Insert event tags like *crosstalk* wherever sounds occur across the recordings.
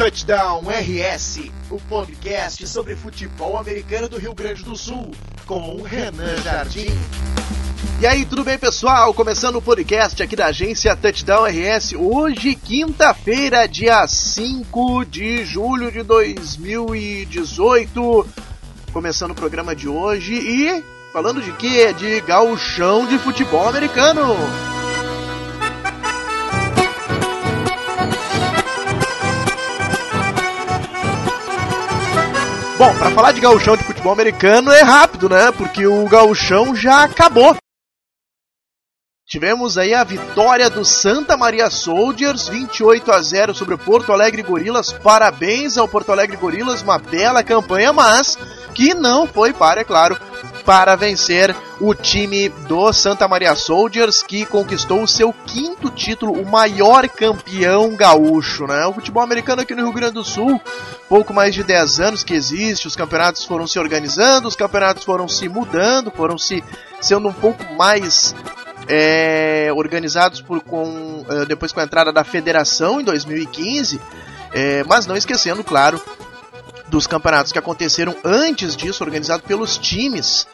Touchdown RS, o podcast sobre futebol americano do Rio Grande do Sul, com o Renan Jardim. E aí, tudo bem, pessoal? Começando o podcast aqui da agência Touchdown RS, hoje, quinta-feira, dia 5 de julho de 2018. Começando o programa de hoje e falando de quê? De gauchão de futebol americano. Bom, para falar de gauchão de futebol americano é rápido, né? Porque o gauchão já acabou. Tivemos aí a vitória do Santa Maria Soldiers, 28 a 0 sobre o Porto Alegre Gorilas. Parabéns ao Porto Alegre Gorilas, uma bela campanha, mas que não foi para, é claro, para vencer o time do Santa Maria Soldiers, que conquistou o seu quinto título, o maior campeão gaúcho, né? O futebol americano aqui no Rio Grande do Sul, pouco mais de 10 anos que existe, os campeonatos foram se organizando, os campeonatos foram se mudando, foram se sendo um pouco mais é, organizados por, com, é, depois com a entrada da federação em 2015, é, mas não esquecendo, claro, dos campeonatos que aconteceram antes disso, organizado pelos times,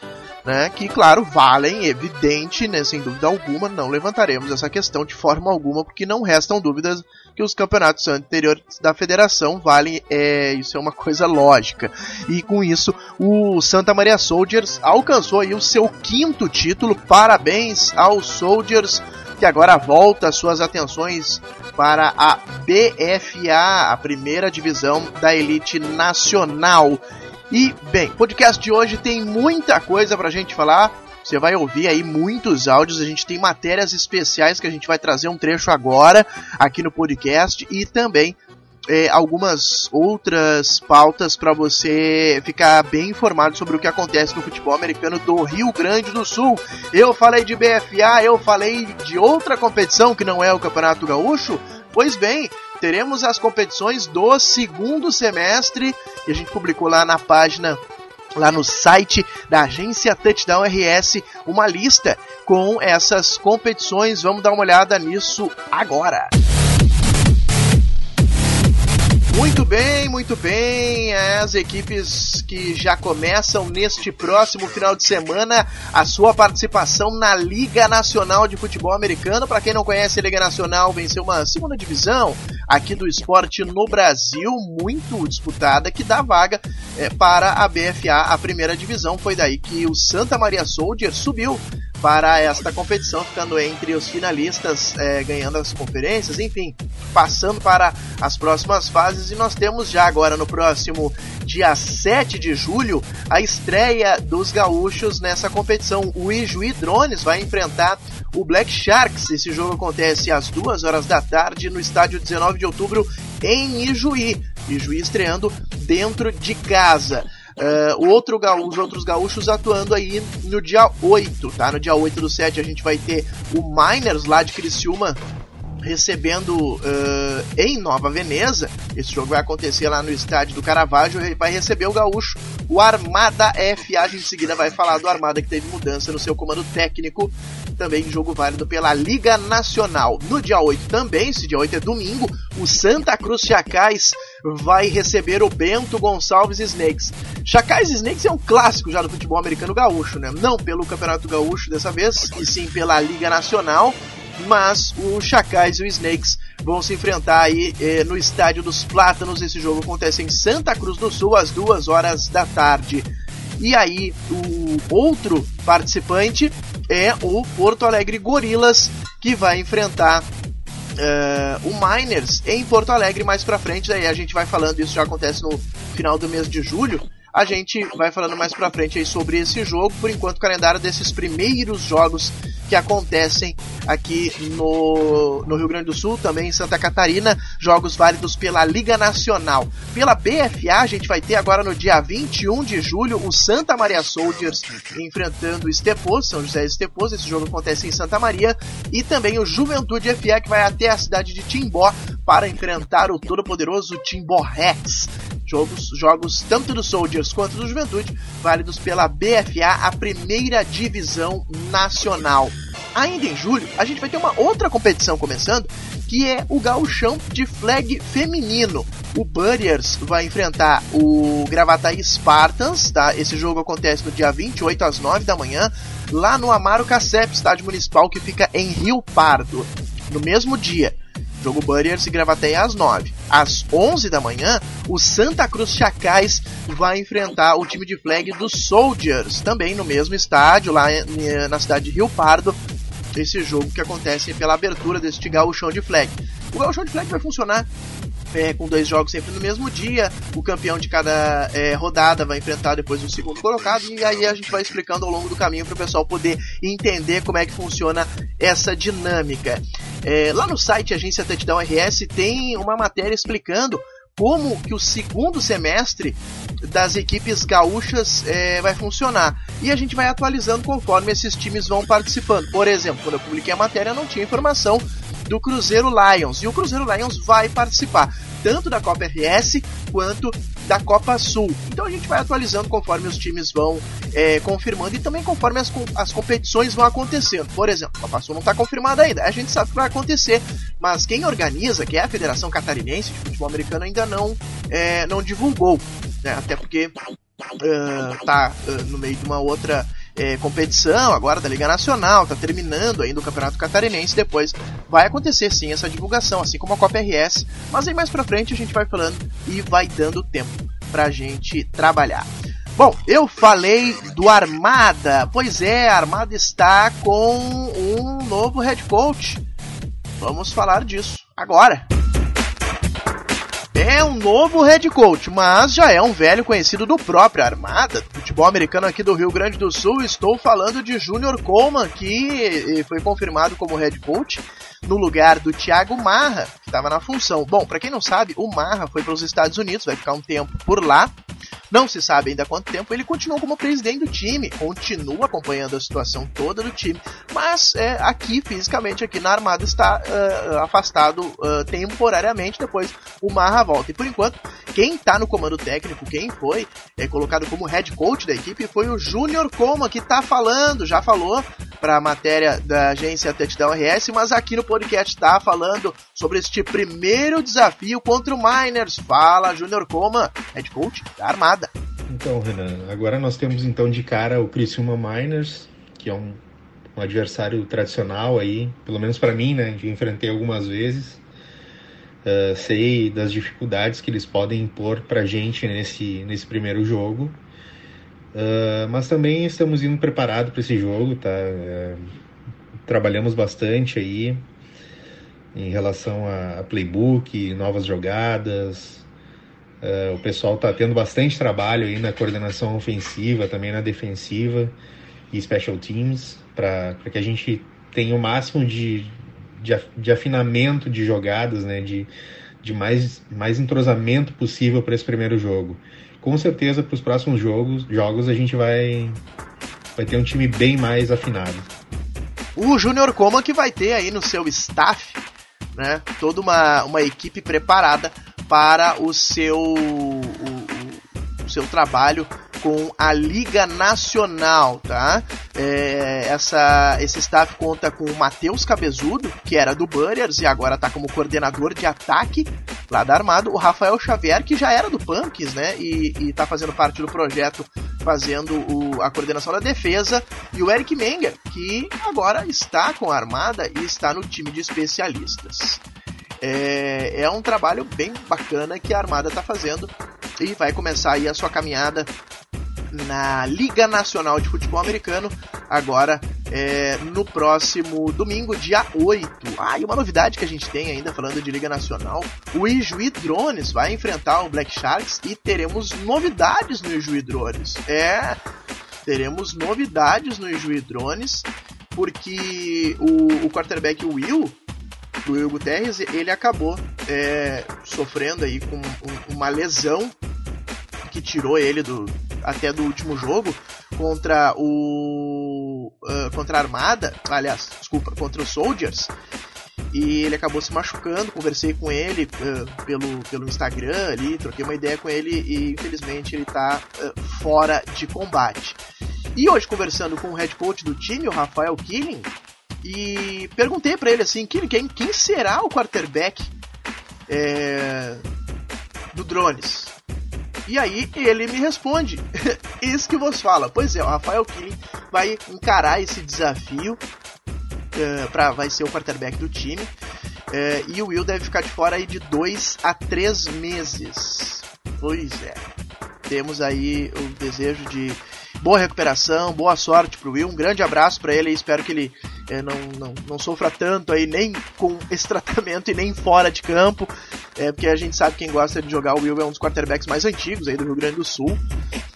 né, que, claro, valem, evidente, né, sem dúvida alguma, não levantaremos essa questão de forma alguma, porque não restam dúvidas que os campeonatos anteriores da federação valem, é, isso é uma coisa lógica. E com isso, o Santa Maria Soldiers alcançou aí o seu quinto título, parabéns aos Soldiers, que agora volta suas atenções para a BFA, a primeira divisão da elite nacional. E, bem, podcast de hoje tem muita coisa pra gente falar. Você vai ouvir aí muitos áudios, a gente tem matérias especiais que a gente vai trazer um trecho agora aqui no podcast e também é, algumas outras pautas para você ficar bem informado sobre o que acontece no futebol americano do Rio Grande do Sul. Eu falei de BFA, eu falei de outra competição que não é o Campeonato Gaúcho. Pois bem, teremos as competições do segundo semestre e a gente publicou lá na página lá no site da agência Touchdown RS uma lista com essas competições. Vamos dar uma olhada nisso agora. Muito bem, muito bem. As equipes que já começam neste próximo final de semana a sua participação na Liga Nacional de Futebol Americano. Para quem não conhece, a Liga Nacional venceu uma segunda divisão aqui do esporte no Brasil, muito disputada, que dá vaga é, para a BFA, a primeira divisão. Foi daí que o Santa Maria Soldier subiu para esta competição, ficando entre os finalistas, é, ganhando as conferências, enfim, passando para as próximas fases. E nós temos já agora no próximo dia 7 de julho a estreia dos gaúchos nessa competição. O Ijuí Drones vai enfrentar o Black Sharks. Esse jogo acontece às 2 horas da tarde no estádio 19 de outubro em Ijuí. Ijuí estreando dentro de casa. Uh, outro os outros gaúchos atuando aí no dia 8, tá? No dia 8 do 7 a gente vai ter o Miners lá de Criciúma recebendo uh, em Nova Veneza. Esse jogo vai acontecer lá no estádio do Caravaggio. Ele vai receber o gaúcho, o Armada FA. A gente em seguida vai falar do Armada que teve mudança no seu comando técnico. Também jogo válido pela Liga Nacional. No dia 8 também, esse dia 8 é domingo, o Santa Cruz Chacais vai receber o Bento Gonçalves Snakes. Chacais Snakes é um clássico já do futebol americano gaúcho, né? Não pelo Campeonato Gaúcho dessa vez, e sim pela Liga Nacional mas o Chacais e o Snakes vão se enfrentar aí eh, no Estádio dos Plátanos. Esse jogo acontece em Santa Cruz do Sul às duas horas da tarde. E aí, o outro participante é o Porto Alegre Gorilas, que vai enfrentar uh, o Miners em Porto Alegre mais pra frente. Daí a gente vai falando, isso já acontece no final do mês de julho. A gente vai falando mais pra frente aí sobre esse jogo. Por enquanto, o calendário desses primeiros jogos que acontecem aqui no, no Rio Grande do Sul, também em Santa Catarina, jogos válidos pela Liga Nacional. Pela BFA, a gente vai ter agora no dia 21 de julho o Santa Maria Soldiers enfrentando o Estepos, São José Estepos, esse jogo acontece em Santa Maria, e também o Juventude FA que vai até a cidade de Timbó para enfrentar o todo-poderoso Timbó Rex. Jogos, jogos tanto do Soldiers quanto do Juventude, válidos pela BFA, a primeira divisão nacional. Ainda em julho, a gente vai ter uma outra competição começando, que é o gauchão de flag feminino. O Burriers vai enfrentar o Gravataí Spartans, tá? Esse jogo acontece no dia 28 às 9 da manhã, lá no Amaro Cacep, estádio municipal que fica em Rio Pardo. No mesmo dia, jogo Burriers e Gravataí às 9. Às 11 da manhã, o Santa Cruz Chacais vai enfrentar o time de flag dos Soldiers, também no mesmo estádio, lá na cidade de Rio Pardo, esse jogo que acontece pela abertura deste gauchão de flag. O gauchão de flag vai funcionar é, com dois jogos sempre no mesmo dia. O campeão de cada é, rodada vai enfrentar depois o segundo colocado. E aí a gente vai explicando ao longo do caminho para o pessoal poder entender como é que funciona essa dinâmica. É, lá no site Agência Touchdown RS tem uma matéria explicando como que o segundo semestre das equipes gaúchas é, vai funcionar. E a gente vai atualizando conforme esses times vão participando. Por exemplo, quando eu publiquei a matéria, não tinha informação do Cruzeiro Lions. E o Cruzeiro Lions vai participar tanto da Copa RS quanto da Copa Sul. Então a gente vai atualizando conforme os times vão é, confirmando e também conforme as, as competições vão acontecendo. Por exemplo, a Copa Sul não está confirmada ainda, a gente sabe que vai acontecer, mas quem organiza, que é a Federação Catarinense de Futebol Americano, ainda não, é, não divulgou, né? até porque uh, uh, no meio de uma outra é, competição agora da Liga Nacional, está terminando ainda o Campeonato Catarinense, depois vai acontecer sim essa divulgação, assim como a Copa RS, mas aí mais pra frente a gente vai falando e vai dando tempo pra gente trabalhar. Bom, eu falei do Armada, pois é, a Armada está com um novo head coach. Vamos falar disso agora. É um novo head coach, mas já é um velho conhecido do próprio Armada, futebol americano aqui do Rio Grande do Sul. Estou falando de Junior Coleman, que foi confirmado como head coach no lugar do Thiago Marra, que estava na função. Bom, para quem não sabe, o Marra foi para os Estados Unidos, vai ficar um tempo por lá. Não se sabe ainda quanto tempo ele continuou como presidente do time, continua acompanhando a situação toda do time, mas é, aqui fisicamente aqui na Armada está uh, afastado uh, temporariamente. Depois o Marra volta. E por enquanto, quem está no comando técnico, quem foi é, colocado como head coach da equipe foi o Júnior Coma, que está falando, já falou para a matéria da agência Touchdown RS, mas aqui no podcast está falando sobre este primeiro desafio contra o Miners. Fala, Júnior Coma, head coach da Armada. Então, Renan, agora nós temos então de cara o Criciúma Miners, que é um, um adversário tradicional aí, pelo menos para mim, né? Já enfrentei algumas vezes. Uh, sei das dificuldades que eles podem impor para gente nesse, nesse primeiro jogo. Uh, mas também estamos indo preparados para esse jogo, tá? Uh, trabalhamos bastante aí em relação a, playbook, novas jogadas. Uh, o pessoal está tendo bastante trabalho aí na coordenação ofensiva, também na defensiva e special teams, para que a gente tenha o máximo de, de, de afinamento de jogadas, né, de, de mais, mais entrosamento possível para esse primeiro jogo. Com certeza, para os próximos jogos, jogos a gente vai, vai ter um time bem mais afinado. O Júnior Coma que vai ter aí no seu staff né, toda uma, uma equipe preparada para o seu, o, o, o seu trabalho com a Liga Nacional, tá? É, essa, esse staff conta com o Matheus Cabezudo, que era do Burriers e agora está como coordenador de ataque lá da Armada, o Rafael Xavier, que já era do Punks, né? E, está fazendo parte do projeto, fazendo o, a coordenação da defesa, e o Eric Menger, que agora está com a Armada e está no time de especialistas. É, é um trabalho bem bacana que a Armada está fazendo e vai começar aí a sua caminhada na Liga Nacional de Futebol Americano, agora é, no próximo domingo, dia 8. Ah, e uma novidade que a gente tem ainda falando de Liga Nacional: o Ijuí Drones vai enfrentar o Black Sharks e teremos novidades no Ijuí Drones. É, teremos novidades no Ijuí Drones, porque o, o quarterback Will do Will Guterres, ele acabou é, sofrendo aí com uma lesão que tirou ele do até do último jogo contra o uh, contra a Armada, aliás, desculpa, contra os Soldiers. E ele acabou se machucando, conversei com ele uh, pelo, pelo Instagram ali, troquei uma ideia com ele e infelizmente ele está uh, fora de combate. E hoje conversando com o head coach do time, o Rafael Killing, e perguntei para ele assim, quem, quem será o quarterback é, do Drones? E aí ele me responde, *laughs* isso que vos fala. Pois é, o Rafael Killing vai encarar esse desafio, é, pra, vai ser o quarterback do time. É, e o Will deve ficar de fora aí de 2 a 3 meses. Pois é. Temos aí o desejo de boa recuperação, boa sorte pro Will. Um grande abraço para ele e espero que ele é, não, não, não sofra tanto aí, nem com esse tratamento e nem fora de campo. É, porque a gente sabe quem gosta de jogar o Will é um dos quarterbacks mais antigos aí do Rio Grande do Sul.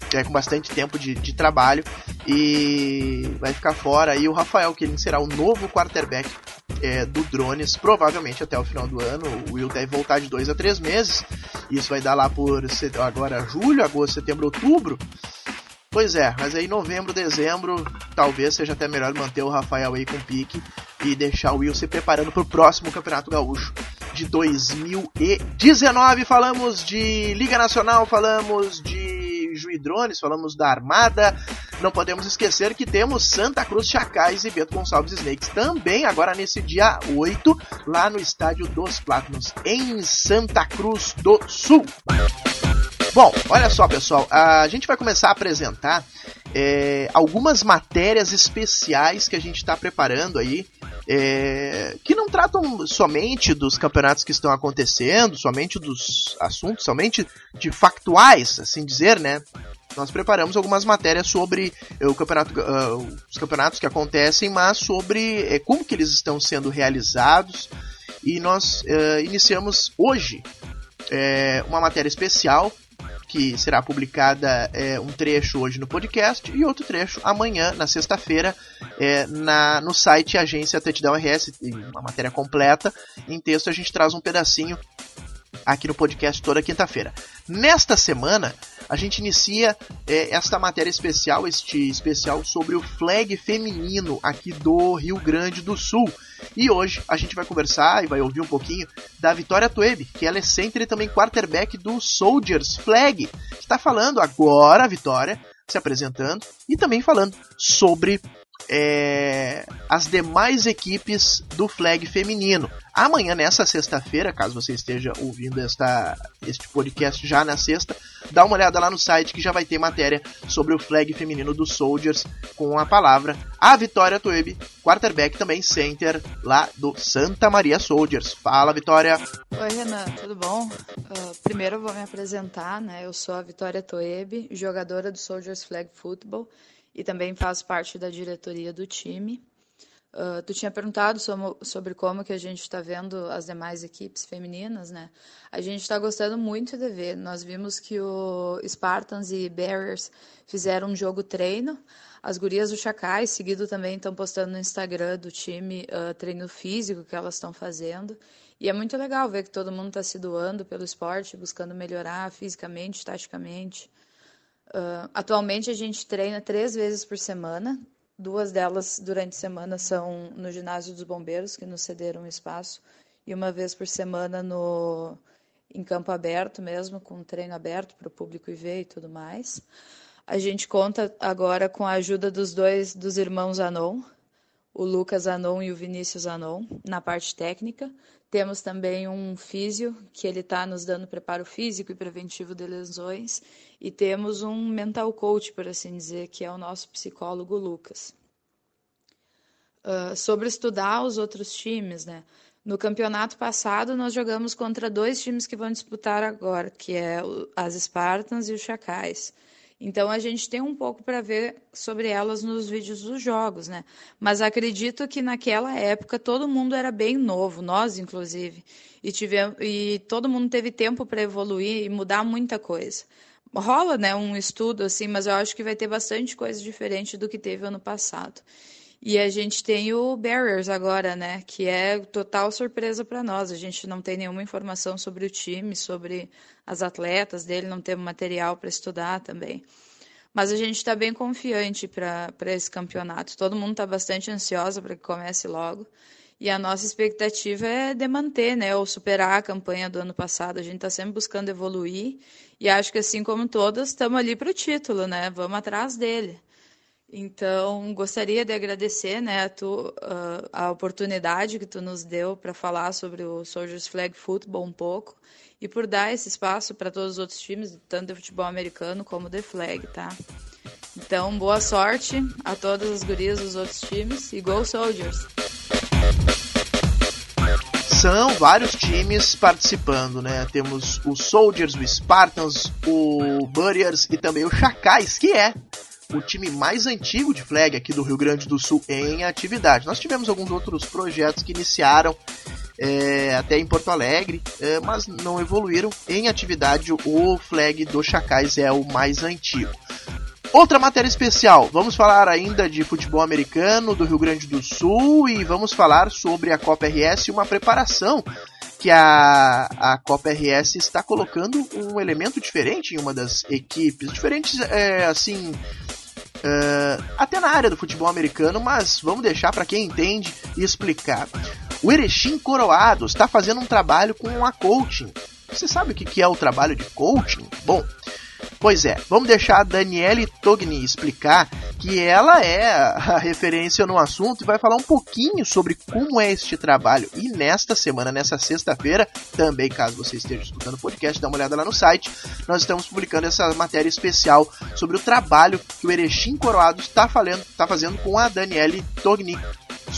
Que é com bastante tempo de, de trabalho. E vai ficar fora aí o Rafael, que ele será o novo quarterback é, do Drones, provavelmente até o final do ano. O Will deve voltar de dois a três meses. Isso vai dar lá por agora julho, agosto, setembro, outubro. Pois é, mas aí novembro, dezembro, talvez seja até melhor manter o Rafael aí com pique e deixar o Will se preparando para o próximo Campeonato Gaúcho de 2019. Falamos de Liga Nacional, falamos de Juidrones, falamos da Armada. Não podemos esquecer que temos Santa Cruz Chacais e Beto Gonçalves Snakes também agora nesse dia 8, lá no Estádio dos Plátanos, em Santa Cruz do Sul. Bom, olha só, pessoal, a gente vai começar a apresentar é, algumas matérias especiais que a gente está preparando aí, é, que não tratam somente dos campeonatos que estão acontecendo, somente dos assuntos, somente de factuais, assim dizer, né? Nós preparamos algumas matérias sobre é, o campeonato, uh, os campeonatos que acontecem, mas sobre é, como que eles estão sendo realizados. E nós uh, iniciamos hoje uma matéria especial que será publicada é, um trecho hoje no podcast e outro trecho amanhã, na sexta-feira, é, na, no site Agência Touchdown RS, uma matéria completa. Em texto a gente traz um pedacinho aqui no podcast toda quinta-feira. Nesta semana, a gente inicia é, esta matéria especial, este especial sobre o flag feminino aqui do Rio Grande do Sul. E hoje a gente vai conversar e vai ouvir um pouquinho da Vitória Tuebe, que ela é center e também quarterback do Soldiers Flag. Está falando agora Vitória, se apresentando e também falando sobre é, as demais equipes do flag feminino. Amanhã, nessa sexta-feira, caso você esteja ouvindo esta, este podcast já na sexta, dá uma olhada lá no site que já vai ter matéria sobre o flag feminino dos Soldiers com a palavra a Vitória Toebe, quarterback também center lá do Santa Maria Soldiers. Fala, Vitória! Oi, Renan, tudo bom? Uh, primeiro eu vou me apresentar, né? Eu sou a Vitória Toebe, jogadora do Soldiers Flag Football e também faço parte da diretoria do time. Uh, tu tinha perguntado sobre, como que a gente está vendo as demais equipes femininas, né? A gente está gostando muito de ver. Nós vimos que o Spartans e Barriers fizeram um jogo treino. As gurias do Chacai, seguido também, estão postando no Instagram do time uh, treino físico que elas estão fazendo. E é muito legal ver que todo mundo está se doando pelo esporte, buscando melhorar fisicamente, taticamente. Uh, atualmente a gente treina três vezes por semana. Duas delas durante a semana são no ginásio dos bombeiros, que nos cederam espaço, e uma vez por semana no em campo aberto mesmo, com treino aberto para o público ir ver e tudo mais. A gente conta agora com a ajuda dos dois dos irmãos Anon, o Lucas Anon e o Vinícius Anon, na parte técnica. Temos também um físio, que ele está nos dando preparo físico e preventivo de lesões. E temos um mental coach, por assim dizer, que é o nosso psicólogo Lucas. Uh, sobre estudar os outros times, né? No campeonato passado, nós jogamos contra dois times que vão disputar agora, que é as Spartans e os Chacais. Então a gente tem um pouco para ver sobre elas nos vídeos dos jogos, né? Mas acredito que naquela época todo mundo era bem novo, nós inclusive, e tivemos e todo mundo teve tempo para evoluir e mudar muita coisa. Rola, né, um estudo assim, mas eu acho que vai ter bastante coisa diferente do que teve ano passado. E a gente tem o Barriers agora, né? Que é total surpresa para nós. A gente não tem nenhuma informação sobre o time, sobre as atletas dele, não temos material para estudar também. Mas a gente está bem confiante para esse campeonato. Todo mundo está bastante ansioso para que comece logo. E a nossa expectativa é de manter, né, ou superar a campanha do ano passado. A gente está sempre buscando evoluir e acho que assim como todas, estamos ali para o título, né? Vamos atrás dele. Então, gostaria de agradecer né, a, tu, uh, a oportunidade que tu nos deu para falar sobre o Soldiers Flag Football um pouco e por dar esse espaço para todos os outros times, tanto de futebol americano como de flag, tá? Então, boa sorte a todas as gurias dos outros times e Go Soldiers! São vários times participando, né? Temos o Soldiers, o Spartans, o Burriers e também o Chacais, que é o time mais antigo de flag aqui do Rio Grande do Sul em atividade. Nós tivemos alguns outros projetos que iniciaram é, até em Porto Alegre, é, mas não evoluíram. Em atividade, o flag do Chacais é o mais antigo. Outra matéria especial, vamos falar ainda de futebol americano do Rio Grande do Sul e vamos falar sobre a Copa RS e uma preparação que a, a Copa RS está colocando um elemento diferente em uma das equipes, diferentes é, assim Uh, até na área do futebol americano, mas vamos deixar para quem entende e explicar. O Erechim Coroado está fazendo um trabalho com a coaching. Você sabe o que é o trabalho de coaching? Bom, Pois é, vamos deixar a Daniele Togni explicar que ela é a referência no assunto e vai falar um pouquinho sobre como é este trabalho. E nesta semana, nessa sexta-feira, também, caso você esteja escutando o podcast, dá uma olhada lá no site, nós estamos publicando essa matéria especial sobre o trabalho que o Erechim Coroado está, está fazendo com a Daniele Togni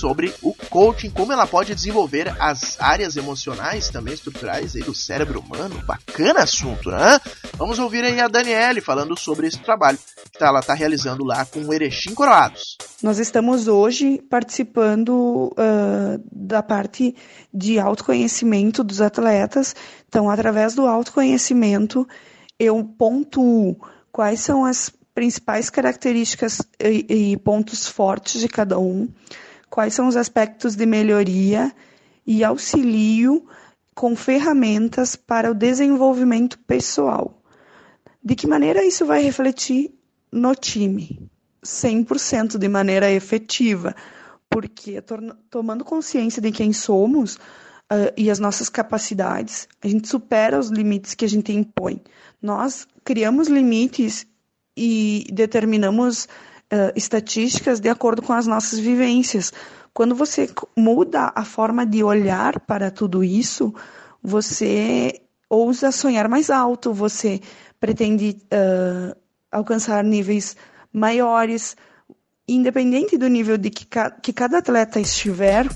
sobre o coaching, como ela pode desenvolver as áreas emocionais, também estruturais aí do cérebro humano. Bacana assunto, né? Vamos ouvir aí a Daniele falando sobre esse trabalho que ela está realizando lá com o Erechim Coroados. Nós estamos hoje participando uh, da parte de autoconhecimento dos atletas. Então, através do autoconhecimento, eu pontuo quais são as principais características e, e pontos fortes de cada um quais são os aspectos de melhoria e auxilio com ferramentas para o desenvolvimento pessoal. De que maneira isso vai refletir no time? 100% de maneira efetiva, porque tomando consciência de quem somos uh, e as nossas capacidades, a gente supera os limites que a gente impõe. Nós criamos limites e determinamos uh, estatísticas de acordo com as nossas vivências. Quando você muda a forma de olhar para tudo isso, você ousa sonhar mais alto, você pretende uh, alcançar níveis maiores, independente do nível de que, ca que cada atleta estiver,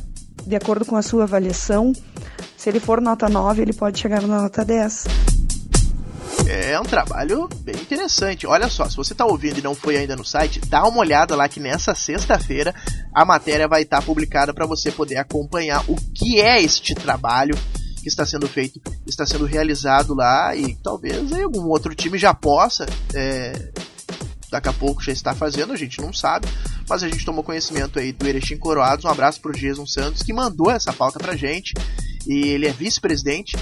de acordo com a sua avaliação, se ele for nota 9, ele pode chegar na nota 10. É um trabalho bem interessante. Olha só, se você está ouvindo e não foi ainda no site, dá uma olhada lá que nessa sexta-feira a matéria vai estar tá publicada para você poder acompanhar o que é este trabalho que está sendo feito, está sendo realizado lá e talvez aí, algum outro time já possa. É, daqui a pouco já está fazendo, a gente não sabe, mas a gente tomou conhecimento aí do Erechim Coroados. Um abraço para o Jason Santos que mandou essa pauta pra gente e ele é vice-presidente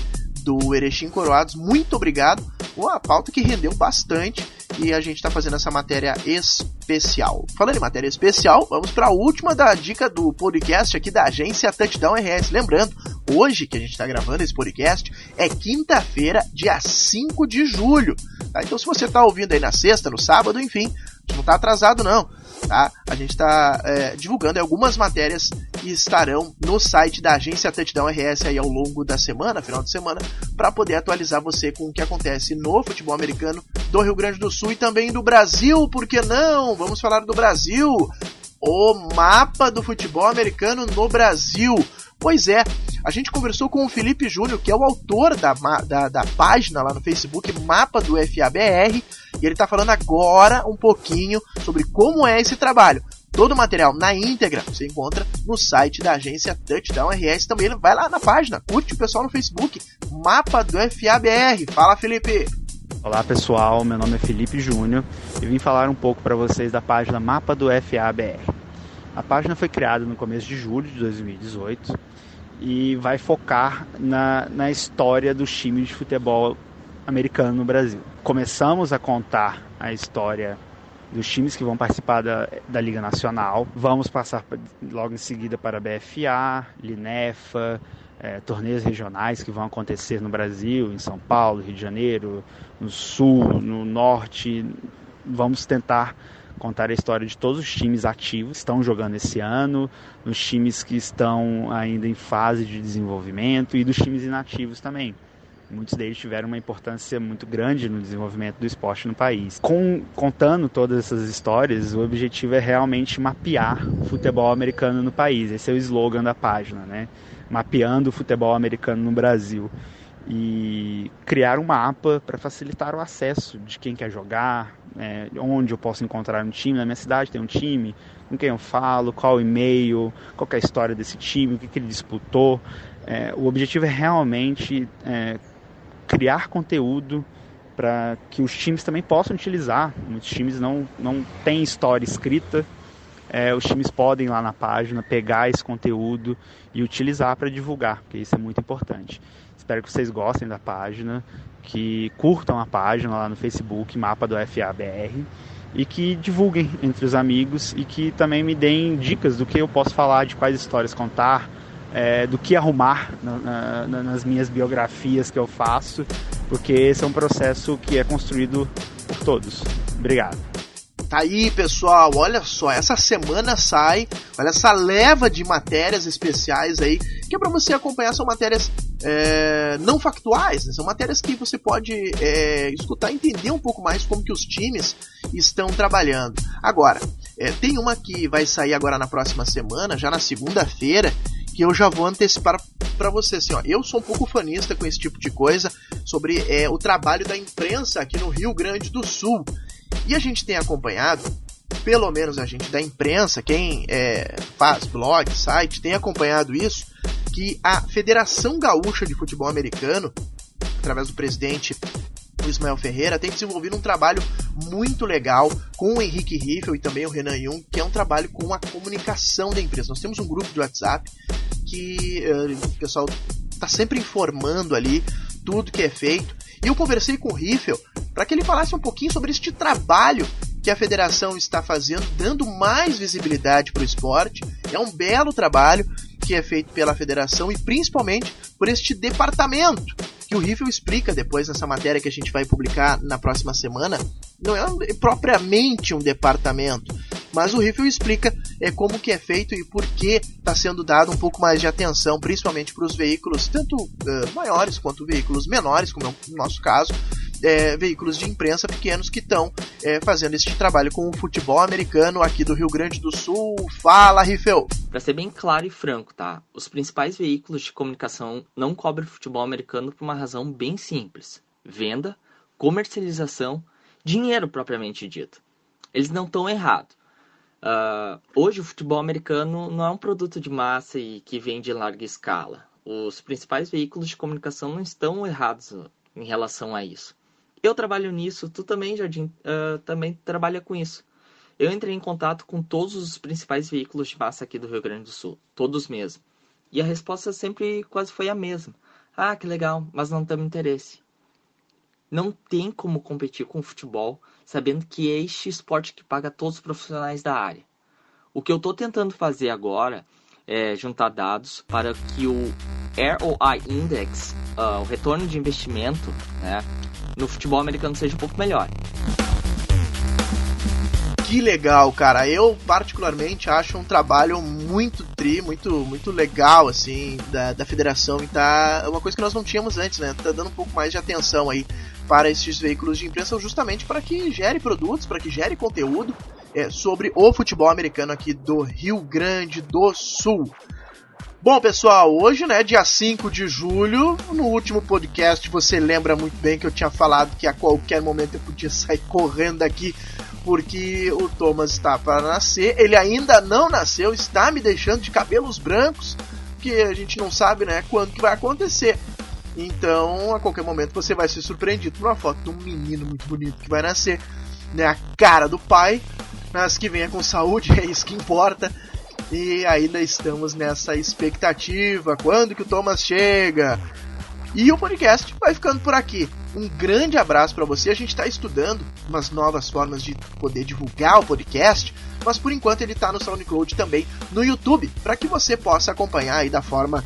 do Erechim Coroados. Muito obrigado. Uma pauta que rendeu bastante e a gente está fazendo essa matéria especial. Falando em matéria especial, vamos para a última da dica do podcast aqui da agência Touchdown RS. Lembrando, hoje que a gente está gravando esse podcast é quinta-feira, dia 5 de julho. Tá? Então, se você está ouvindo aí na sexta, no sábado, enfim, não está atrasado não tá? A gente está é, divulgando algumas matérias que estarão no site da agência Touchdown RS aí ao longo da semana, final de semana, para poder atualizar você com o que acontece no futebol americano do Rio Grande do Sul e também do Brasil, por que não? Vamos falar do Brasil! O mapa do futebol americano no Brasil. Pois é, a gente conversou com o Felipe Júnior, que é o autor da, da, da página lá no Facebook, Mapa do FABR, e ele está falando agora um pouquinho sobre como é esse trabalho. Todo o material na íntegra você encontra no site da agência Touchdown RS. Também vai lá na página, curte o pessoal no Facebook, Mapa do FABR. Fala, Felipe! Olá pessoal, meu nome é Felipe Júnior e vim falar um pouco para vocês da página Mapa do FABR. A página foi criada no começo de julho de 2018 e vai focar na, na história dos times de futebol americano no Brasil. Começamos a contar a história dos times que vão participar da, da Liga Nacional. Vamos passar logo em seguida para a BFA, Linefa, é, torneios regionais que vão acontecer no Brasil, em São Paulo, Rio de Janeiro, no Sul, no Norte. Vamos tentar contar a história de todos os times ativos que estão jogando esse ano, nos times que estão ainda em fase de desenvolvimento e dos times inativos também. Muitos deles tiveram uma importância muito grande no desenvolvimento do esporte no país. Com, contando todas essas histórias, o objetivo é realmente mapear o futebol americano no país. Esse é o slogan da página, né? Mapeando o futebol americano no Brasil. E criar um mapa para facilitar o acesso de quem quer jogar, é, onde eu posso encontrar um time. Na minha cidade tem um time, com quem eu falo, qual e-mail, qual é a história desse time, o que, que ele disputou. É, o objetivo é realmente é, criar conteúdo para que os times também possam utilizar. Muitos times não, não têm história escrita, é, os times podem ir lá na página pegar esse conteúdo e utilizar para divulgar, porque isso é muito importante. Espero que vocês gostem da página, que curtam a página lá no Facebook, Mapa do FABR, e que divulguem entre os amigos e que também me deem dicas do que eu posso falar, de quais histórias contar, é, do que arrumar na, na, nas minhas biografias que eu faço, porque esse é um processo que é construído por todos. Obrigado. Tá aí, pessoal, olha só, essa semana sai, olha essa leva de matérias especiais aí, que é para você acompanhar, são matérias é, não factuais, né? são matérias que você pode é, escutar e entender um pouco mais como que os times estão trabalhando. Agora, é, tem uma que vai sair agora na próxima semana, já na segunda-feira, que eu já vou antecipar para você. Assim, ó, eu sou um pouco fanista com esse tipo de coisa sobre é, o trabalho da imprensa aqui no Rio Grande do Sul. E a gente tem acompanhado, pelo menos a gente da imprensa, quem é, faz blog, site, tem acompanhado isso, que a Federação Gaúcha de Futebol Americano, através do presidente Ismael Ferreira tem desenvolvido um trabalho muito legal com o Henrique Riffel e também o Renan Jung, que é um trabalho com a comunicação da empresa. Nós temos um grupo de WhatsApp que uh, o pessoal está sempre informando ali tudo que é feito. E eu conversei com o Riffel para que ele falasse um pouquinho sobre este trabalho que a federação está fazendo, dando mais visibilidade para o esporte. É um belo trabalho que é feito pela federação e principalmente por este departamento que o Riffel explica depois nessa matéria que a gente vai publicar na próxima semana. Não é propriamente um departamento, mas o Riffel explica é, como que é feito e por que está sendo dado um pouco mais de atenção, principalmente para os veículos tanto uh, maiores quanto veículos menores, como é o nosso caso, é, veículos de imprensa pequenos que estão é, fazendo este trabalho com o futebol americano aqui do Rio Grande do Sul. Fala, Rifel! Para ser bem claro e franco, tá? Os principais veículos de comunicação não cobrem futebol americano por uma razão bem simples: venda, comercialização, dinheiro propriamente dito. Eles não estão errados. Uh, hoje o futebol americano não é um produto de massa e que vende em larga escala. Os principais veículos de comunicação não estão errados em relação a isso. Eu trabalho nisso, tu também, Jardim, uh, também trabalha com isso. Eu entrei em contato com todos os principais veículos de massa aqui do Rio Grande do Sul, todos mesmo. E a resposta sempre quase foi a mesma. Ah, que legal, mas não temos interesse. Não tem como competir com o futebol sabendo que é este esporte que paga todos os profissionais da área. O que eu estou tentando fazer agora é juntar dados para que o ROI Index, uh, o retorno de investimento, né, no futebol americano seja um pouco melhor. Que legal, cara. Eu particularmente acho um trabalho muito tri, muito, muito legal, assim, da, da federação e tá uma coisa que nós não tínhamos antes, né? Tá dando um pouco mais de atenção aí para esses veículos de imprensa, justamente para que gere produtos, para que gere conteúdo é, sobre o futebol americano aqui do Rio Grande do Sul. Bom, pessoal, hoje, né, dia 5 de julho, no último podcast você lembra muito bem que eu tinha falado que a qualquer momento eu podia *laughs* sair correndo aqui porque o Thomas está para nascer. Ele ainda não nasceu, está me deixando de cabelos brancos, que a gente não sabe, né, quando que vai acontecer. Então, a qualquer momento você vai ser surpreendido por uma foto de um menino muito bonito que vai nascer, né, a cara do pai, mas que venha com saúde, *laughs* é isso que importa. E ainda estamos nessa expectativa. Quando que o Thomas chega? E o podcast vai ficando por aqui. Um grande abraço para você. A gente está estudando umas novas formas de poder divulgar o podcast, mas por enquanto ele está no SoundCloud também no YouTube, para que você possa acompanhar aí da forma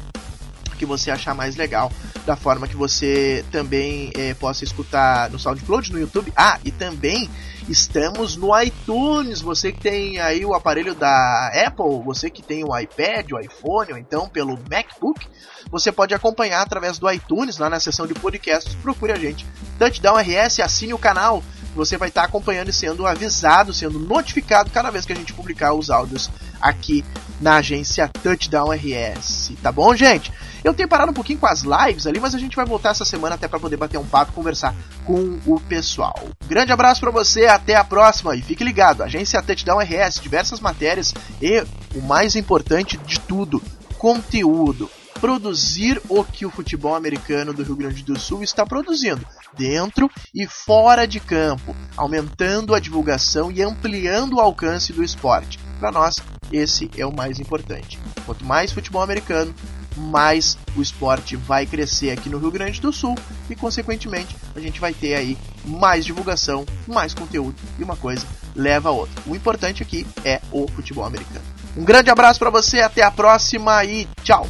que você achar mais legal. Da forma que você também é, possa escutar no SoundCloud, no YouTube. Ah, e também estamos no iTunes. Você que tem aí o aparelho da Apple, você que tem o iPad, o iPhone, ou então pelo MacBook, você pode acompanhar através do iTunes, lá na seção de podcasts. Procure a gente. Touchdown RS, assine o canal. Você vai estar acompanhando e sendo avisado, sendo notificado cada vez que a gente publicar os áudios aqui na agência Touchdown RS. Tá bom, gente? Eu tenho parado um pouquinho com as lives ali, mas a gente vai voltar essa semana até para poder bater um papo, conversar com o pessoal. Grande abraço para você, até a próxima e fique ligado. Agência Touchdown RS, diversas matérias e o mais importante de tudo, conteúdo produzir o que o futebol americano do Rio Grande do Sul está produzindo, dentro e fora de campo, aumentando a divulgação e ampliando o alcance do esporte. Para nós, esse é o mais importante. Quanto mais futebol americano, mais o esporte vai crescer aqui no Rio Grande do Sul e, consequentemente, a gente vai ter aí mais divulgação, mais conteúdo e uma coisa leva a outra. O importante aqui é o futebol americano. Um grande abraço para você, até a próxima e tchau!